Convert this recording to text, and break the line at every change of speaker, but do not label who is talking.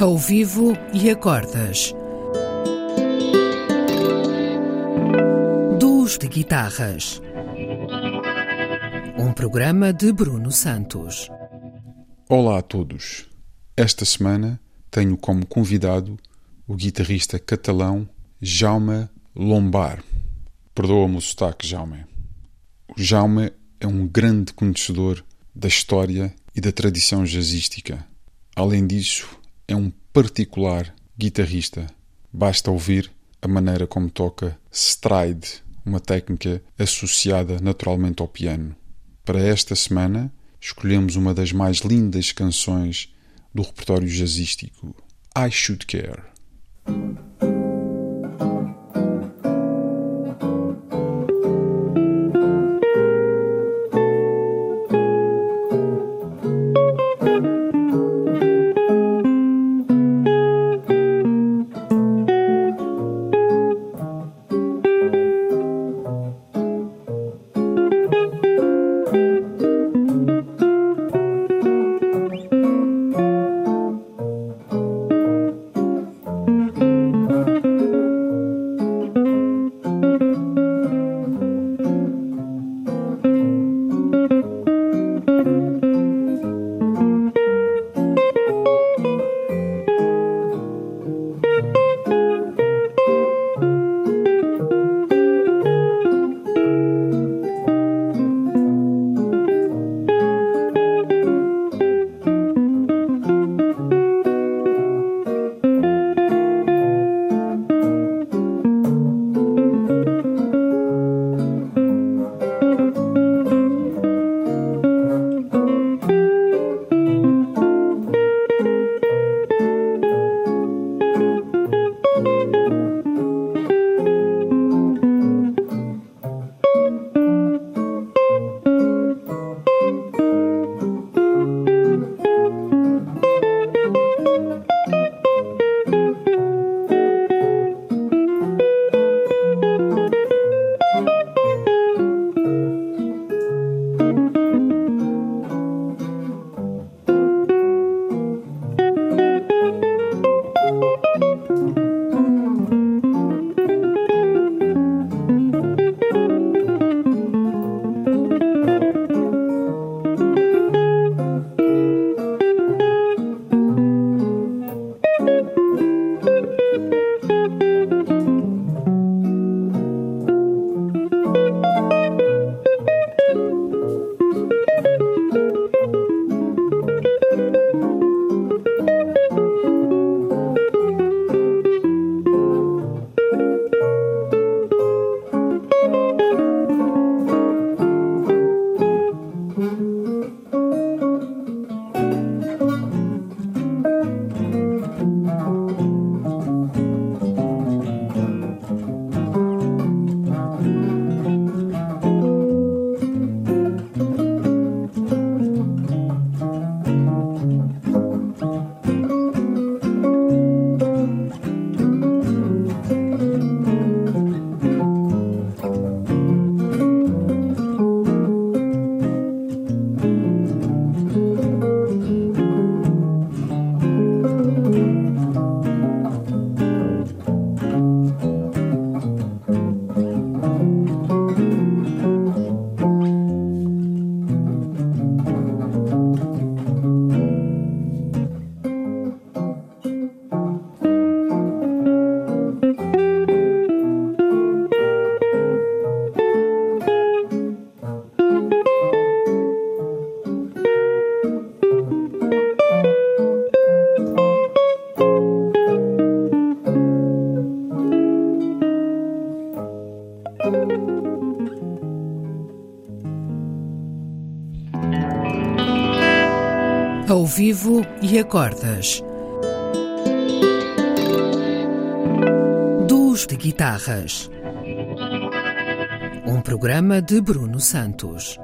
Ao vivo e acordas. Duos de guitarras. Um programa de Bruno Santos.
Olá a todos. Esta semana tenho como convidado o guitarrista catalão Jaume Lombar. Perdoa-me o sotaque, Jaume. O Jaume é um grande conhecedor da história e da tradição jazzística. Além disso, é um particular guitarrista. Basta ouvir a maneira como toca stride, uma técnica associada naturalmente ao piano. Para esta semana, escolhemos uma das mais lindas canções do repertório jazzístico, I Should Care.
Ao vivo e acordas. Duos de guitarras. Um programa de Bruno Santos.